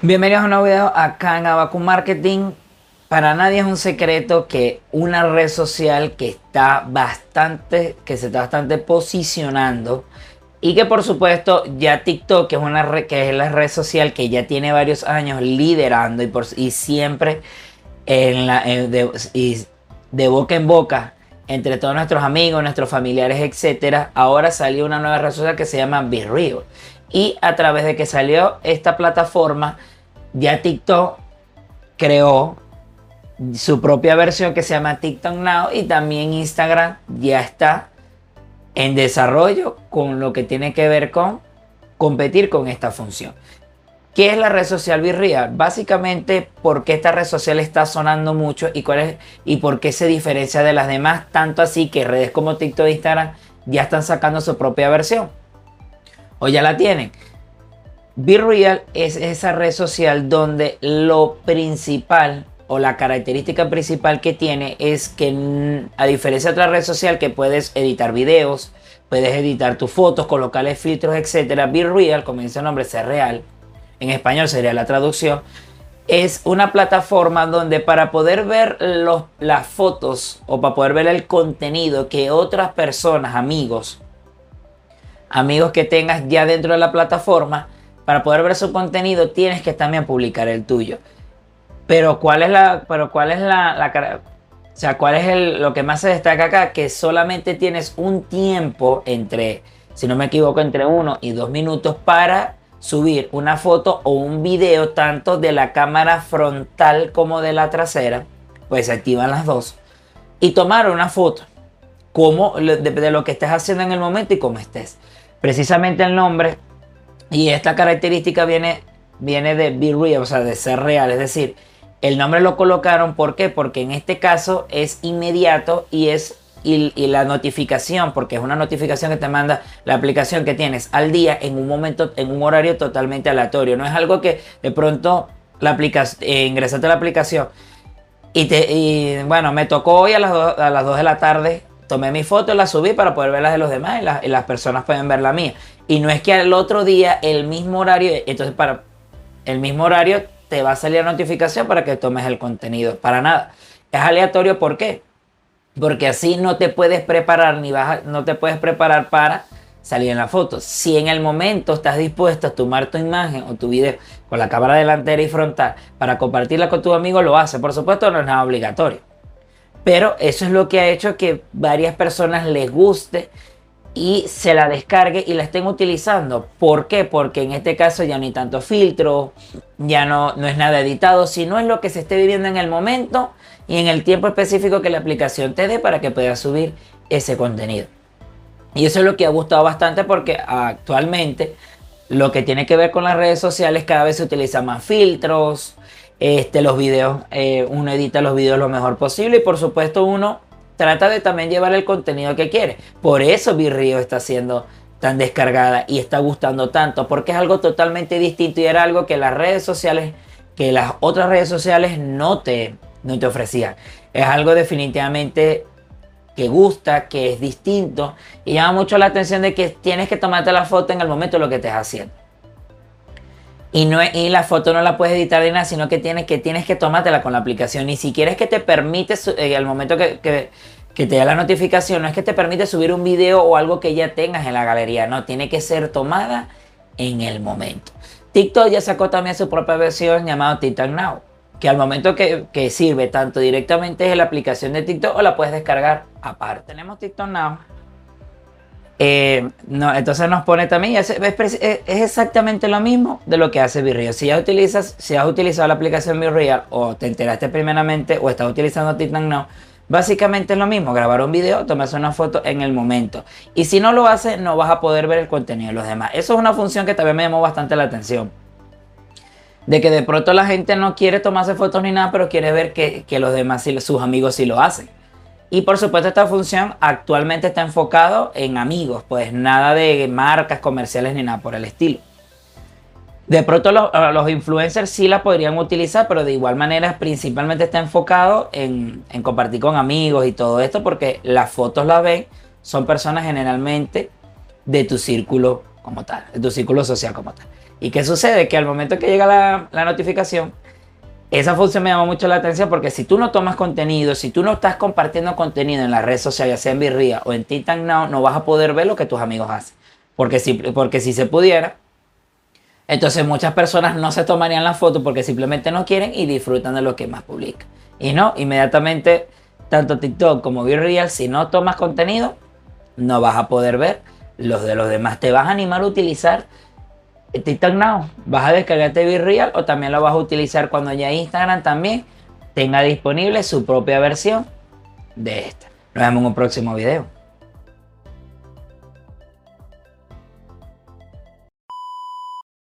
Bienvenidos a un nuevo video acá en Abacu Marketing. Para nadie es un secreto que una red social que está bastante, que se está bastante posicionando y que por supuesto ya TikTok, que es una red, que es la red social que ya tiene varios años liderando y, por, y siempre en la, de, y de boca en boca entre todos nuestros amigos, nuestros familiares, etcétera, ahora salió una nueva red social que se llama BeReal. Y a través de que salió esta plataforma, ya TikTok creó su propia versión que se llama TikTok Now y también Instagram ya está en desarrollo con lo que tiene que ver con competir con esta función. ¿Qué es la red social Virreal? Básicamente, ¿por qué esta red social está sonando mucho y, y por qué se diferencia de las demás? Tanto así que redes como TikTok e Instagram ya están sacando su propia versión o ya la tienen. BeReal es esa red social donde lo principal o la característica principal que tiene es que a diferencia de otra red social que puedes editar videos, puedes editar tus fotos, colocarle filtros, etcétera, BeReal, como dice el nombre, ser real, en español sería la traducción, es una plataforma donde para poder ver las fotos o para poder ver el contenido que otras personas, amigos, amigos que tengas ya dentro de la plataforma, para poder ver su contenido tienes que también publicar el tuyo. Pero cuál es la, pero cuál es la, o sea, cuál es el, lo que más se destaca acá, que solamente tienes un tiempo entre, si no me equivoco, entre uno y dos minutos para subir una foto o un video tanto de la cámara frontal como de la trasera, pues se activan las dos, y tomar una foto como de, de lo que estés haciendo en el momento y cómo estés. Precisamente el nombre y esta característica viene, viene de be real, o sea, de ser real. Es decir, el nombre lo colocaron. Porque en este caso es inmediato y es y, la notificación, porque es una notificación que te manda la aplicación que tienes al día en un momento, en un horario totalmente aleatorio. No es algo que de pronto la aplicación, eh, ingresaste a la aplicación y, te, y bueno, me tocó hoy a las, a las 2 de la tarde tomé mi foto, la subí para poder ver las de los demás y, las personas pueden ver la mía. Y no es que al otro día, el mismo horario, entonces para el mismo horario te va a salir la notificación para que tomes el contenido. Para nada. Es aleatorio, ¿por qué? Porque así no te puedes preparar ni vas no te puedes preparar para salir en la foto. Si en el momento estás dispuesto a tomar tu imagen o tu video con la cámara delantera y frontal para compartirla con tu amigo, lo hace. Por supuesto, no es nada obligatorio. Pero eso es lo que ha hecho que varias personas les guste y se la descargue y la estén utilizando. ¿Por qué? Porque en este caso ya no hay tanto filtro, ya no, no es nada editado, sino es lo que se esté viviendo en el momento y en el tiempo específico que la aplicación te dé para que puedas subir ese contenido. Y eso es lo que ha gustado bastante porque actualmente lo que tiene que ver con las redes sociales cada vez se utilizan más filtros, este, los videos, eh, uno edita los videos lo mejor posible y por supuesto uno trata de también llevar el contenido que quiere. Por eso Virrio está siendo tan descargada y está gustando tanto, porque es algo totalmente distinto y era algo que las redes sociales, que las otras redes sociales no te, no te ofrecían. Es algo definitivamente que gusta, que es distinto y llama mucho la atención de que tienes que tomarte la foto en el momento de lo que estés haciendo. Y, no, y la foto no la puedes editar de nada, sino que tienes que, tienes que tomártela con la aplicación. Ni siquiera es que te permite, eh, al momento que, que, que, te da la notificación, no es que te permite subir un video o algo que ya tengas en la galería. No, tiene que ser tomada en el momento. TikTok ya sacó también su propia versión llamada TikTok Now. Que al momento que, que sirve tanto directamente es la aplicación de TikTok o la puedes descargar aparte. Tenemos TikTok Now eh, entonces nos pone también, es, exactamente lo mismo de lo que hace Virreal. Si ya utilizas, si has utilizado la aplicación Virreal o te enteraste primeramente o estás utilizando Titan Now, básicamente es lo mismo, grabar un video, tomarse una foto en el momento. Y si no lo haces, no vas a poder ver el contenido de los demás. Eso es una función que también me llamó bastante la atención. De que de pronto la gente no quiere tomarse fotos ni nada, pero quiere ver que, los demás, sus amigos sí lo hacen. Y por supuesto esta función actualmente está enfocado en amigos, pues nada de marcas comerciales ni nada por el estilo. De pronto los, influencers sí la podrían utilizar, pero de igual manera principalmente está enfocado en, compartir con amigos y todo esto, porque las fotos las ven, son personas generalmente de tu círculo como tal, de tu círculo social como tal. ¿Y qué sucede? Que al momento que llega la notificación, esa función me llama mucho la atención porque si tú no tomas contenido, si tú no estás compartiendo contenido en la red social, ya sea en Virria o en Titan Now, no vas a poder ver lo que tus amigos hacen. Porque si, porque si se pudiera, entonces muchas personas no se tomarían la foto porque simplemente no quieren y disfrutan de lo que más publica. Y no, inmediatamente, tanto TikTok como Virreal, si no tomas contenido, no vas a poder ver los de los demás. Te vas a animar a utilizar TikTok Now. Vas a descargarte Virreal o también lo vas a utilizar cuando ya Instagram también tenga disponible su propia versión de esta. Nos vemos en un próximo video.